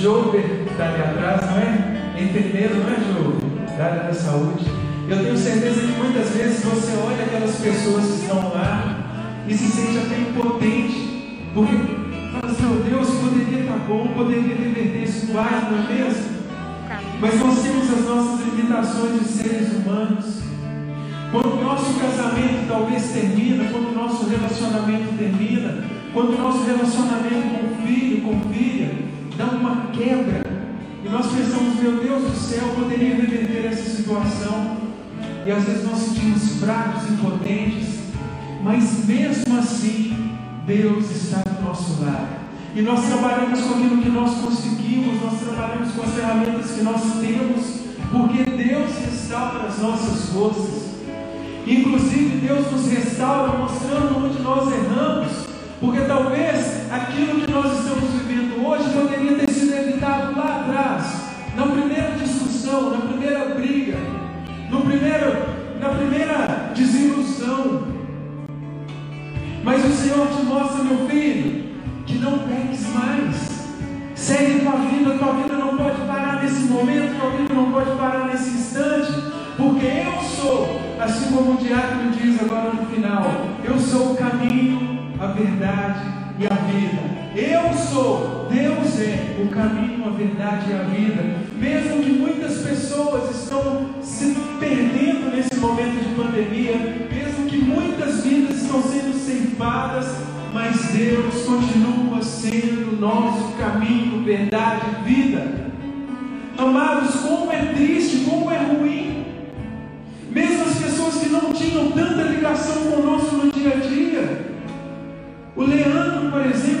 O Jover está ali atrás, não é? É enfermeiro, não é, Jover? Da área da saúde. Eu tenho certeza que muitas vezes você olha aquelas pessoas que estão lá e se sente até impotente, porque fala assim, oh Deus, poderia estar bom, poderia reverter esse quadro, não é mesmo? Mas nós temos as nossas limitações de seres humanos. Quando o nosso casamento talvez termina, quando o nosso relacionamento termina, quando o nosso relacionamento com filho, com filha, dá uma quebra, e nós pensamos, meu Deus do céu, poderia reverter essa situação, e às vezes nós sentimos fracos, impotentes, mas mesmo assim, Deus está do nosso lado. E nós trabalhamos com aquilo que nós conseguimos, nós trabalhamos com as ferramentas que nós temos, porque Deus restaura as nossas forças. Inclusive, Deus nos restaura mostrando onde nós erramos, porque talvez aquilo que nós estamos vivendo hoje poderia ter sido evitado lá atrás, na primeira discussão, na primeira briga, no primeiro, na primeira desilusão. Mas o Senhor te mostra, meu filho, que não peques mais. Segue tua vida, tua vida não pode parar nesse momento, tua vida não pode parar nesse instante, porque eu sou, assim como o diácono diz agora no final, eu sou o caminho, a verdade e a vida. Eu sou, Deus é o caminho, a verdade e a vida. Mesmo que muitas pessoas estão se perdendo nesse momento de pandemia, mesmo que muitas vidas estão sendo ceifadas, mas Deus continua sendo nosso caminho, verdade e vida. Amados, como é triste, como é ruim. Mesmo as pessoas que não tinham tanta ligação conosco no dia a dia. O Leandro, por exemplo,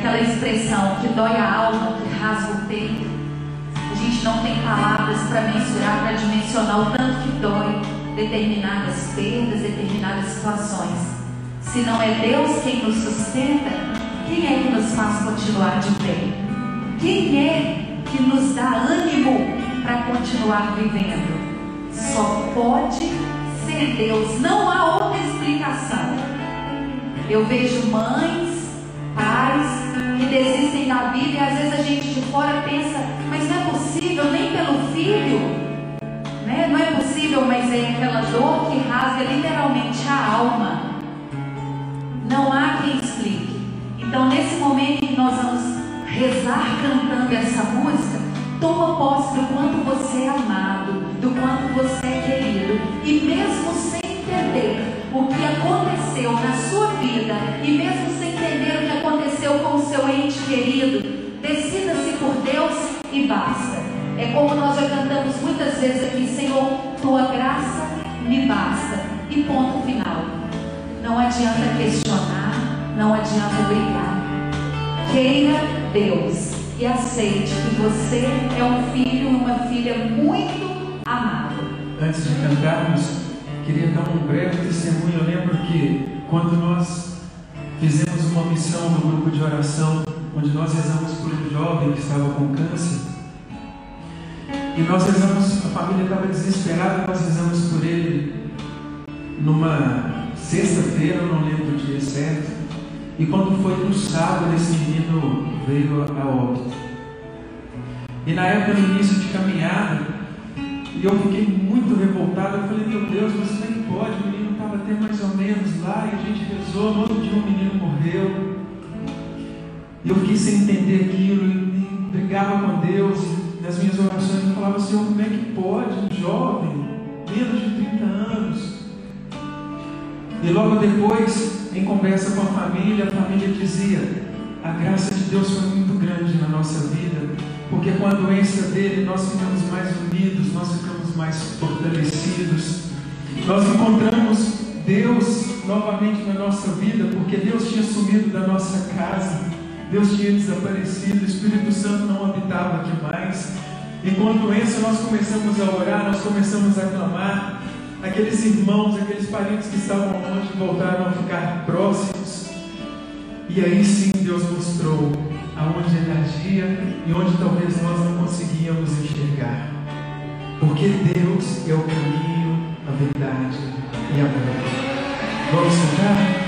aquela expressão que dói a alma, que rasga o peito. A gente não tem palavras para mensurar, para dimensionar o tanto que dói determinadas perdas, determinadas situações. Se não é Deus quem nos sustenta, quem é que nos faz continuar de pé? Quem é que nos dá ânimo para continuar vivendo? Só pode ser Deus, não há outra explicação. Eu vejo mães, pais desistem da vida e às vezes a gente de fora pensa, mas não é possível nem pelo filho. Né? Não é possível, mas é aquela dor que rasga literalmente a alma. Não há quem explique. Então, nesse momento que nós vamos rezar cantando essa música, toma posse do quanto você é amado, do quanto você é querido. E mesmo sem entender o que aconteceu na sua vida, e mesmo sem entender o que aconteceu com o seu ente querido, decida-se por Deus e basta. É como nós já cantamos muitas vezes aqui, Senhor, tua graça me basta. E ponto final. Não adianta questionar, não adianta brigar. Queira Deus e aceite que você é um filho, uma filha muito amada. Antes de cantarmos, queria dar um breve testemunho. Eu lembro que quando nós fizemos uma missão no grupo de oração, onde nós rezamos por um jovem que estava com câncer, e nós rezamos, a família estava desesperada, nós rezamos por ele numa sexta-feira, não lembro o dia certo. E quando foi no sábado, esse menino veio a óbito. E na época, no início de caminhada, e eu fiquei muito revoltado. Eu falei, meu Deus, mas como é que pode? O menino estava até mais ou menos lá e a gente rezou. No outro dia, o menino morreu. E eu fiquei sem entender aquilo e brigava com Deus. Nas minhas orações eu falava, Senhor, como é que pode um jovem, menos de 30 anos? E logo depois, em conversa com a família, a família dizia: a graça de Deus foi muito grande na nossa vida, porque com a doença dele nós ficamos mais unidos, nós ficamos mais fortalecidos, nós encontramos Deus novamente na nossa vida, porque Deus tinha sumido da nossa casa, Deus tinha desaparecido, o Espírito Santo não habitava aqui mais. E com a doença nós começamos a orar, nós começamos a clamar. Aqueles irmãos, aqueles parentes que estavam longe voltaram a ficar próximos. E aí sim Deus mostrou aonde ele agia e onde talvez nós não conseguíamos enxergar. Porque Deus é o caminho, a verdade e a vida. Vamos cantar?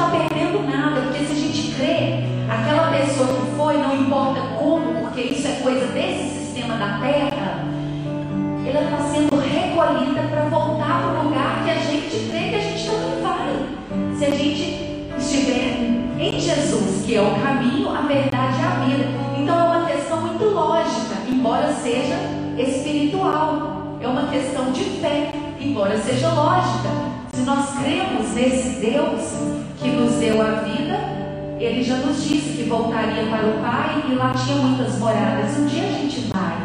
Está perdendo nada, porque se a gente crê, aquela pessoa que foi, não importa como, porque isso é coisa desse sistema da terra, ela está sendo recolhida para voltar para o lugar que a gente crê que a gente também vai. Se a gente estiver em Jesus, que é o caminho, a verdade e a vida. Então é uma questão muito lógica, embora seja espiritual. É uma questão de fé, embora seja lógica. Se nós cremos nesse Deus deu a vida, ele já nos disse que voltaria para o Pai e lá tinha muitas moradas. Um dia a gente vai.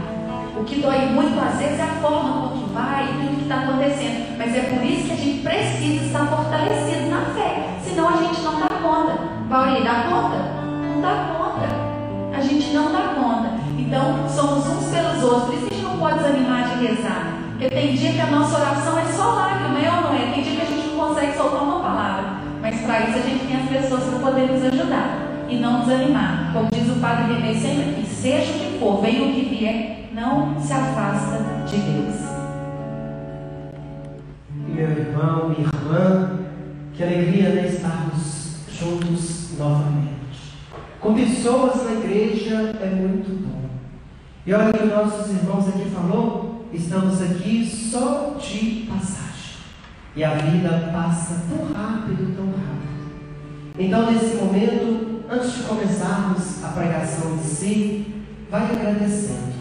O que dói muito às vezes é a forma como que vai e tudo que está acontecendo. Mas é por isso que a gente precisa estar fortalecido na fé. Senão a gente não dá conta. Paulinho, dá conta? Não dá conta. A gente não dá conta. Então, somos uns pelos outros. Por isso a gente não pode desanimar de rezar. Porque tem dia que a nossa oração é só lágrima, é ou não é? Tem dia que a gente não consegue soltar uma para isso a gente tem as pessoas para poder nos ajudar e não desanimar. Como diz o Padre René sempre aqui, seja o que for, venha o que vier, não se afasta de Deus. Meu irmão, minha irmã, que alegria né, estarmos juntos novamente. Com pessoas na igreja é muito bom. E olha que nossos irmãos aqui falou, estamos aqui só de passagem. E a vida passa tão rápido, tão rápido. Então, nesse momento, antes de começarmos a pregação em si, vai agradecendo.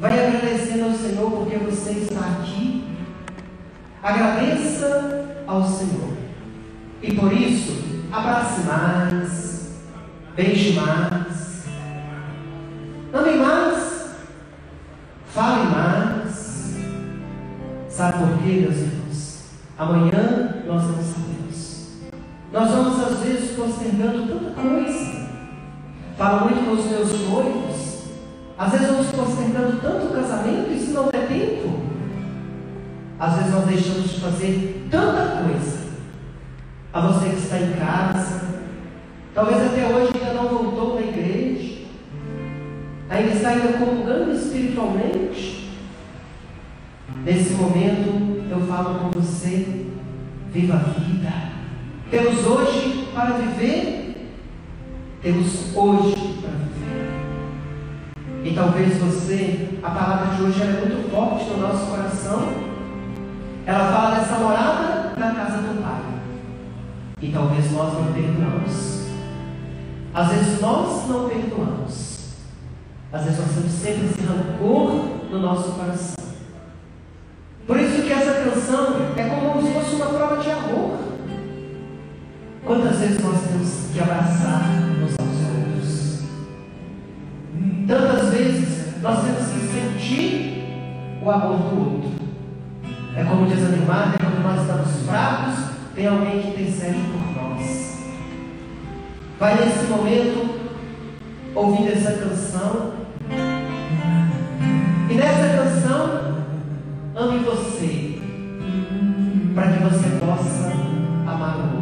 Vai agradecendo ao Senhor porque você está aqui. Agradeça ao Senhor. E por isso, abrace mais, beije mais, ame mais Fale mais. Sabe por quê, meus irmãos? Amanhã nós não sabemos. Nós vamos às vezes postergando tanta coisa. Falo muito com os meus noivos. Às vezes vamos postergando tanto o casamento, isso não é tempo. Às vezes nós deixamos de fazer tanta coisa. A você que está em casa, talvez até hoje ainda não voltou na igreja ainda está ainda comungando espiritualmente, nesse momento falo com você, viva a vida. Temos hoje para viver, temos hoje para viver. E talvez você, a palavra de hoje é muito forte no nosso coração. Ela fala dessa morada na casa do Pai. E talvez nós não perdoamos. Às vezes nós não perdoamos. Às vezes nós temos sempre esse rancor no nosso coração. Por isso canção é como se fosse uma prova de amor. Quantas vezes nós temos que abraçar uns aos outros? Tantas vezes nós temos que sentir o amor do outro. É como desanimar, né? quando nós estamos fracos, tem alguém que intercede por nós. Vai nesse momento ouvindo essa canção e nessa canção, ame você, você possa amar o outro.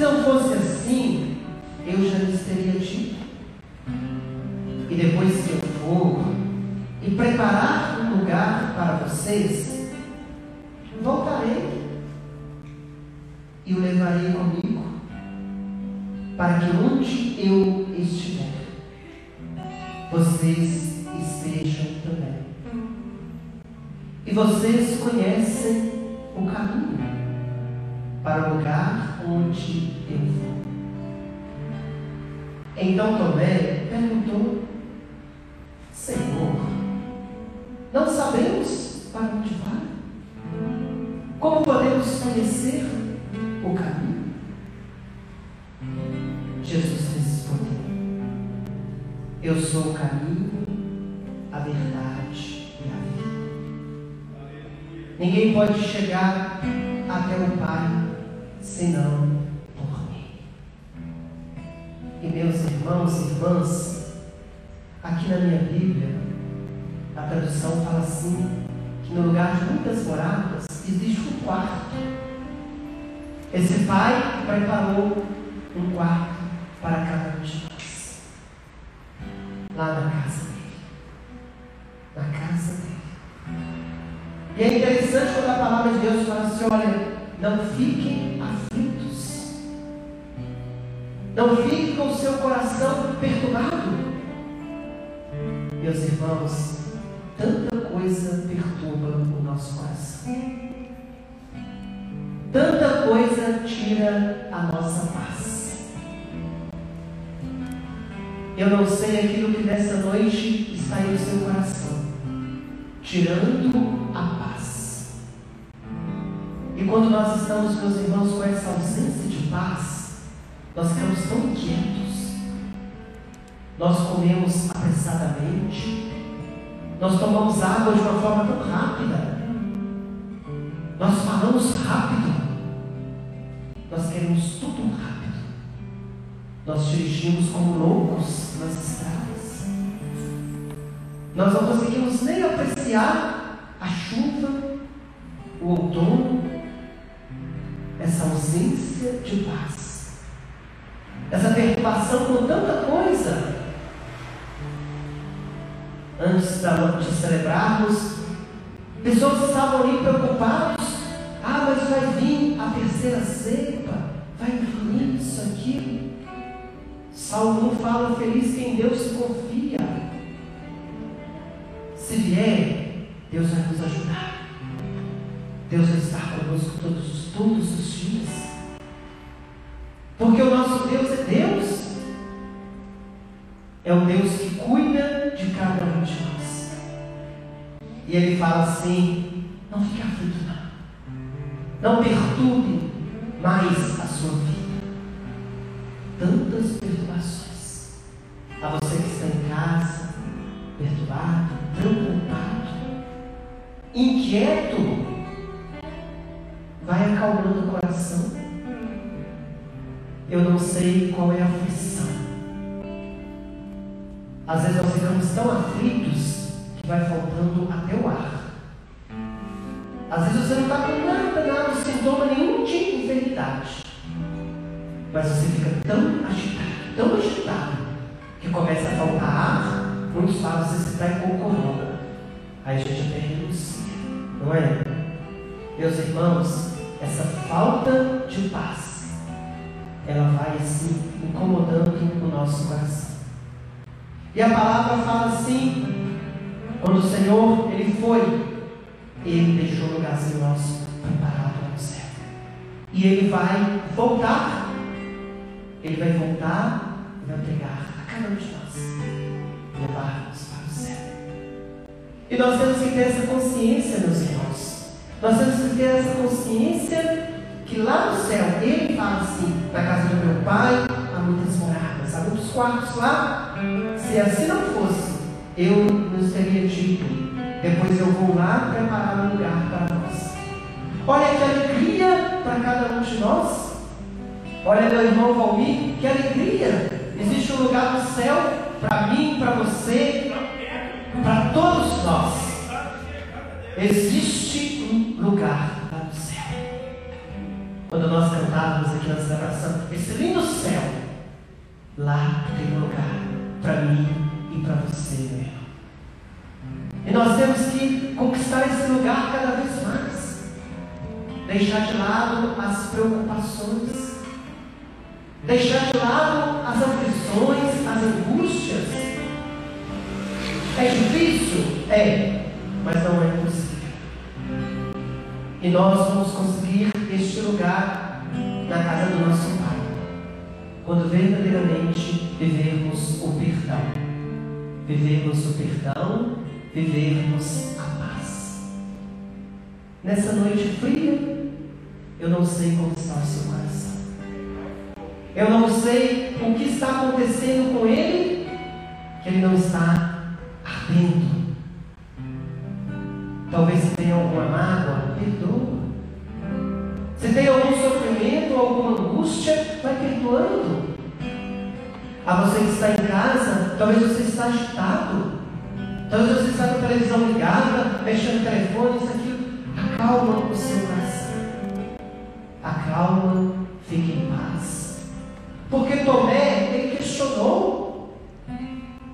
Se não fosse assim, eu já lhes teria dito. E depois que eu for e preparar um lugar para vocês, voltarei e o levarei comigo, para que onde eu estiver, vocês estejam também. E vocês conhecem o caminho para o lugar onde Igual Tomé perguntou, Senhor, não sabemos para onde vai? Como podemos conhecer o caminho? Jesus respondeu, Eu sou o caminho, a verdade e a vida. Ninguém pode chegar que no lugar de muitas moradas existe um quarto. Esse pai preparou um quarto para cada um de nós. Lá na casa dele. Na casa dele. E é interessante quando a palavra de Deus fala assim: olha, não fiquem aflitos. Não fiquem com o seu coração perturbado. Meus irmãos, nosso coração. Tanta coisa tira a nossa paz. Eu não sei aquilo que nessa noite está em seu coração, tirando a paz. E quando nós estamos, meus irmãos, com essa ausência de paz, nós ficamos tão quietos. Nós comemos apressadamente, nós tomamos água de uma forma tão rápida nós falamos rápido. Nós queremos tudo rápido. Nós dirigimos como loucos nas estradas. Nós não conseguimos nem apreciar a chuva, o outono, essa ausência de paz, essa perturbação com tanta coisa. Antes de celebrarmos, pessoas estavam ali preocupadas ah, mas vai vir a terceira cepa, vai vir isso, aquilo. Salmo fala: Feliz quem Deus confia. Se vier, Deus vai nos ajudar. Deus vai estar conosco todos, todos os dias. Porque o nosso Deus é Deus. É o Deus que cuida de cada um de nós. E ele fala assim: não. Perturbe mais a sua vida. Tantas perturbações. A você que está em casa, perturbado, preocupado, inquieto, vai acalmando o coração. Eu não sei qual é a aflição. Às vezes nós ficamos tão aflitos tão agitado, tão agitado, que começa a faltar ar. Muitos falam você está corona. Aí a gente até renuncia, não é? Meus irmãos, essa falta de paz, ela vai assim incomodando o nosso coração. E a palavra fala assim, quando o Senhor ele foi, ele deixou o lugarzinho nosso preparado no céu. E ele vai voltar, ele vai voltar e vai pegar a cada um de nós, levar-nos para o céu. E nós temos que ter essa consciência, meus irmãos. Nós temos que ter essa consciência que lá no céu, ele fala assim, na casa do meu pai há muitas moradas, há muitos quartos lá. Se assim não fosse, eu nos teria dito, depois eu vou lá preparar um lugar para nós. Olha que alegria para cada um de nós. Olha, meu irmão Valmir, que alegria! Existe um lugar no céu para mim, para você, para todos nós. Existe um lugar lá no céu. Quando nós cantávamos aqui na celebração, esse lindo céu, lá tem um lugar para mim e para você, meu irmão. E nós temos que conquistar esse lugar cada vez mais. Deixar de lado as preocupações. Deixar de lado as aflições, as angústias. É difícil? É, mas não é impossível. E nós vamos conseguir este lugar na casa do nosso Pai, quando verdadeiramente vivermos o perdão. Vivermos o perdão, vivermos a paz. Nessa noite fria, eu não sei como está o seu coração. Eu não sei o que está acontecendo com ele, que ele não está ardendo. Talvez se tenha alguma mágoa, perdoa. Se tem algum sofrimento, alguma angústia, vai perdoando. A você que está em casa, talvez você está agitado. Talvez você está com a televisão ligada, mexendo no telefone, isso aqui. Acalma o seu coração. Acalma, fique em paz. Porque Tomé, ele questionou.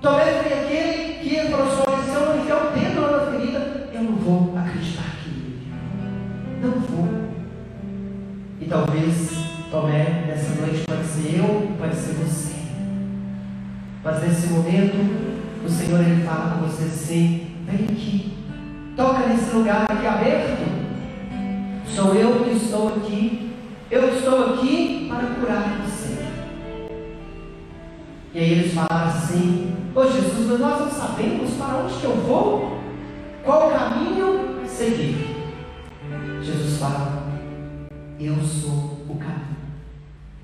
Tomé foi aquele que olha, se eu não enfiar o dedo lá na ferida, eu não vou acreditar que ele. Não vou. E talvez Tomé, nessa noite, pode ser eu, pode ser você. Mas nesse momento, o Senhor ele fala com você assim: vem aqui, toca nesse lugar aqui aberto. Sou eu que estou aqui. Eu estou aqui para curar você. E aí eles falaram assim: Ô Jesus, mas nós não sabemos para onde que eu vou, qual caminho seguir. Jesus fala: Eu sou o caminho,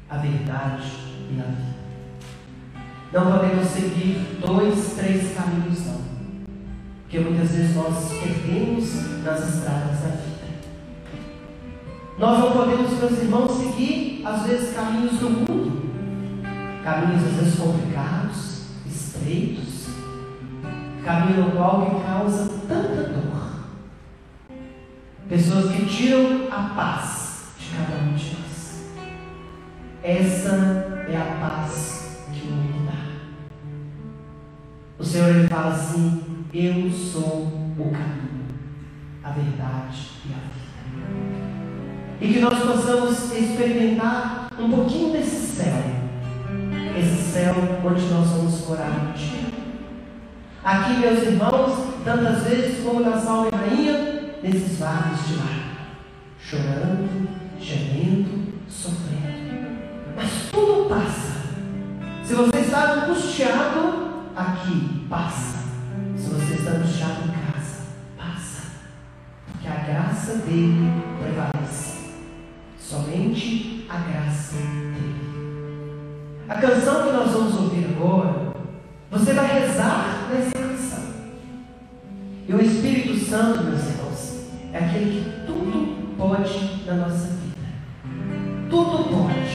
a verdade e a vida. Não podemos seguir dois, três caminhos, não. Porque muitas vezes nós perdemos nas estradas da vida. Nós não podemos, meus irmãos, seguir, às vezes, caminhos do mundo. Caminhos, às vezes, complicados, estreitos. caminho no qual que causa tanta dor. Pessoas que tiram a paz de cada um de nós. Essa é a paz que o mundo dá. O Senhor ele fala assim: Eu sou o caminho, a verdade e a vida. E que nós possamos experimentar um pouquinho desse céu. Céu onde nós vamos morar. Aqui, meus irmãos, tantas vezes como na Salve Rainha, nesses vales de lá, chorando, gemendo, sofrendo. Mas tudo passa. Se você está angustiado, aqui passa. Se você está angustiado em casa, passa. Porque a graça dele prevalece. Somente a graça dele. A canção que nós vamos ouvir agora, você vai rezar nessa canção. E o Espírito Santo, meus irmãos, é aquele que tudo pode na nossa vida. Tudo pode.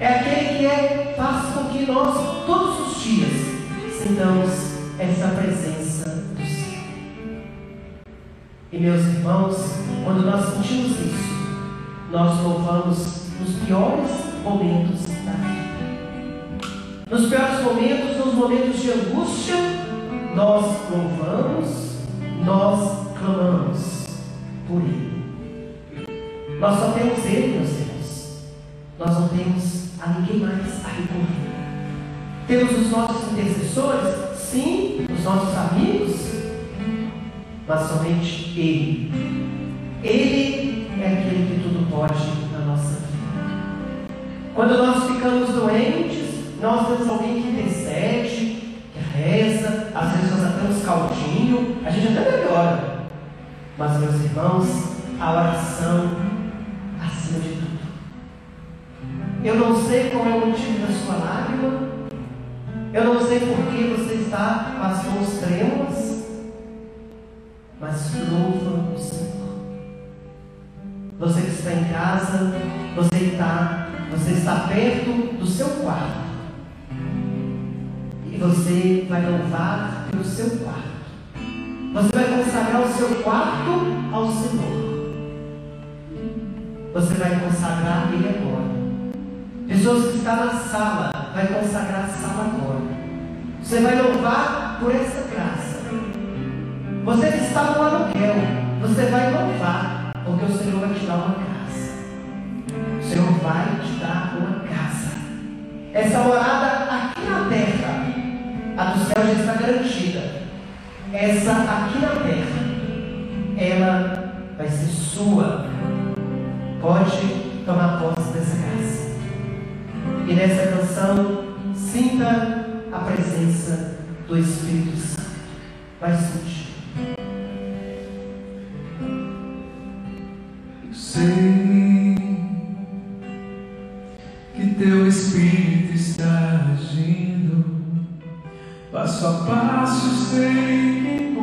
É aquele que é, faz com que nós, todos os dias, sintamos essa presença do céu. E meus irmãos, quando nós sentimos isso, nós louvamos nos piores momentos da vida. Nos piores momentos, nos momentos de angústia, nós louvamos, nós clamamos por Ele. Nós só temos Ele, meus irmãos. Nós não temos a ninguém mais a recorrer. Temos os nossos intercessores, sim, os nossos amigos, mas somente Ele. Ele é aquele que tudo pode na nossa vida. Quando nós ficamos doentes, nós temos alguém que intercede, que reza, às vezes nós até uns caldinho, a gente até melhora. Mas, meus irmãos, a oração acima de tudo. Eu não sei qual é o motivo da sua lágrima, eu não sei por que você está com as mãos trêmulas, mas louva o Senhor. Você que está em casa, você está, você está perto do seu quarto. Você vai louvar pelo seu quarto. Você vai consagrar o seu quarto ao Senhor. Você vai consagrar ele agora. Pessoas que estão na sala, vai consagrar a sala agora. Você vai louvar por essa graça. Você que está no aluguel, você vai louvar, porque o Senhor vai te dar uma casa. O Senhor vai te dar uma casa. Essa morada a do céu já está garantida. Essa aqui na terra, ela vai ser sua. Pode tomar posse dessa casa. E nessa canção, sinta a presença do Espírito Santo. Vai sentir. Passo a passo sei que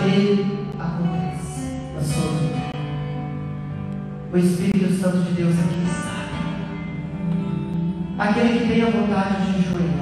dele aconteça na sua vida, o Espírito Santo de Deus aqui está. Aquele que tem a vontade de enjoelhar,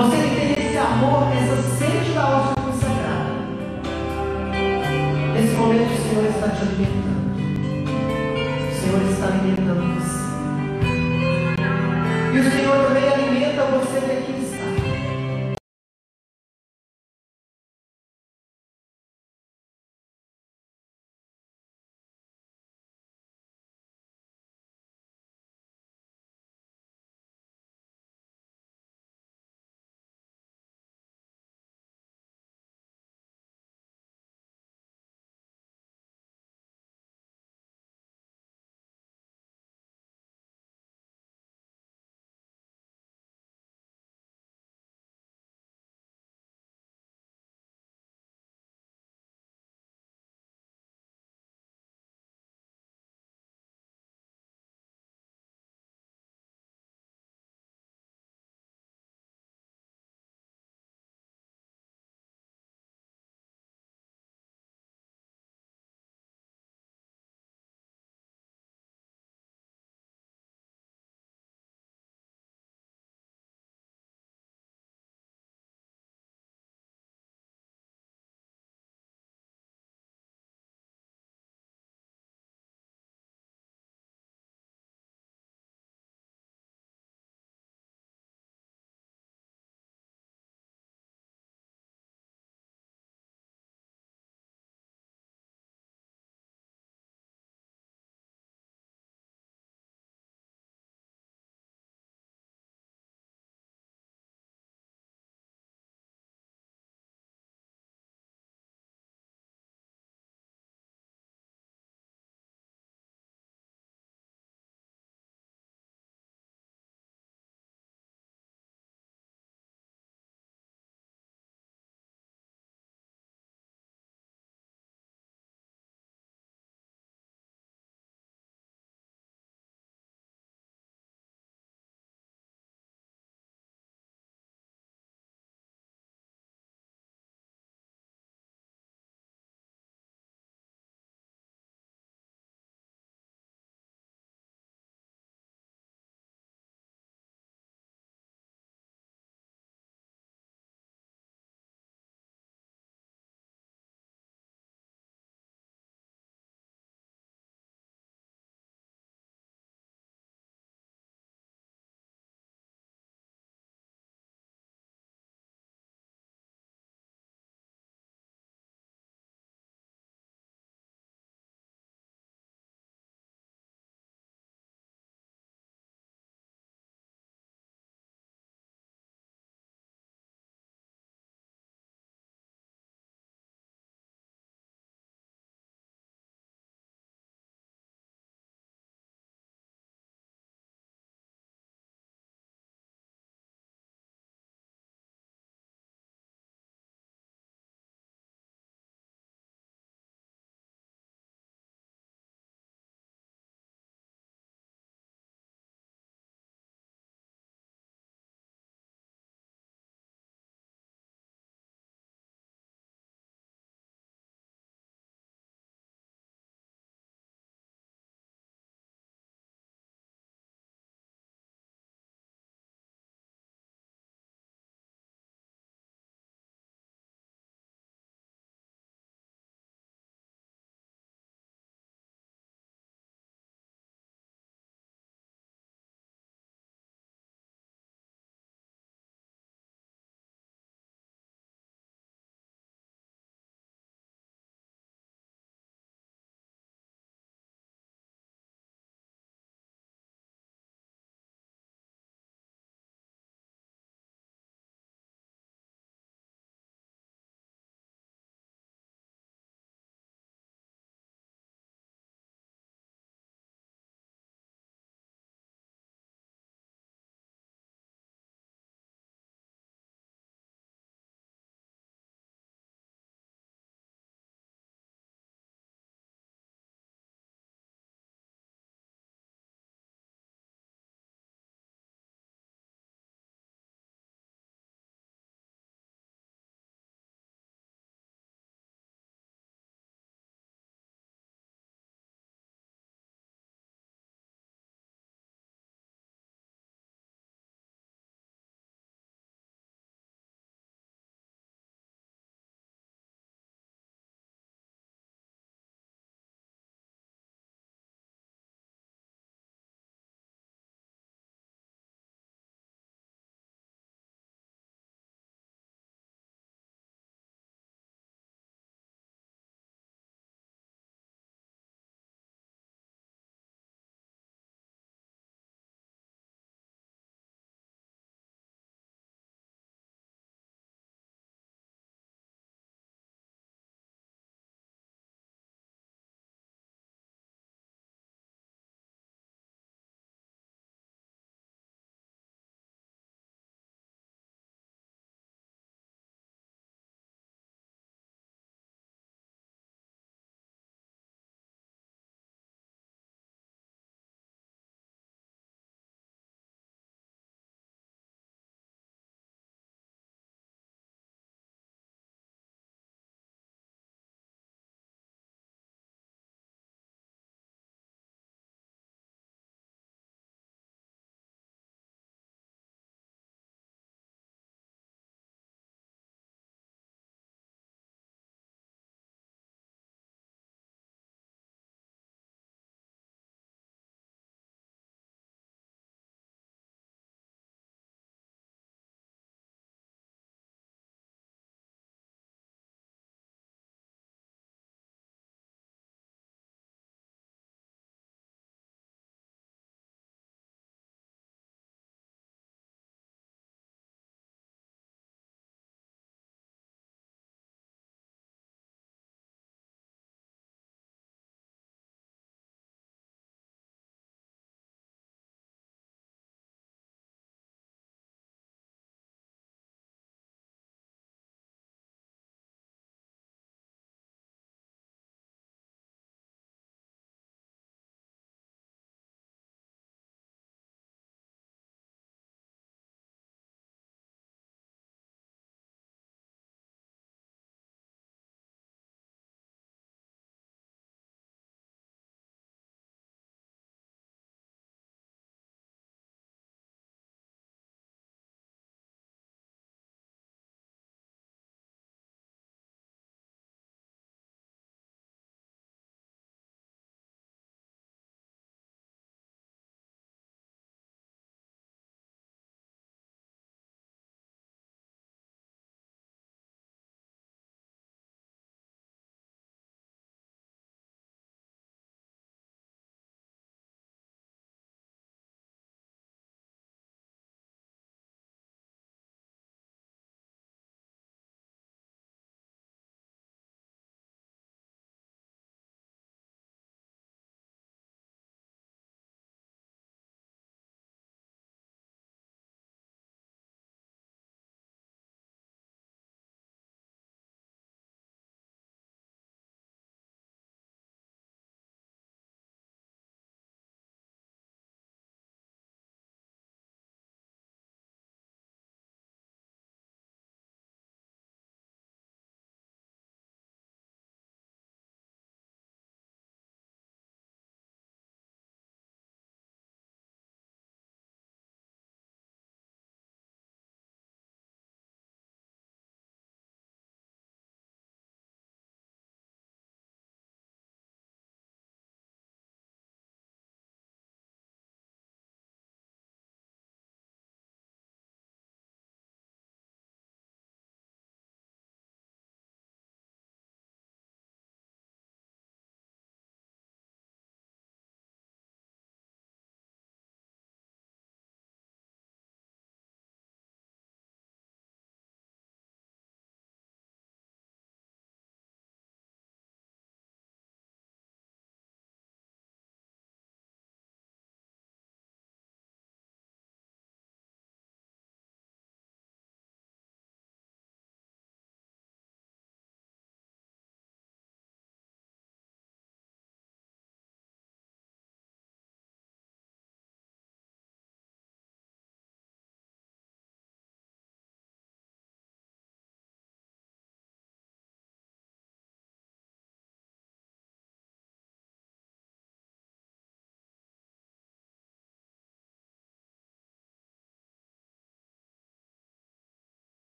Você que tem esse amor, essa sede da alma consagrada. Nesse momento o Senhor está te alimentando. O Senhor está alimentando você. E o Senhor também alimenta você daqui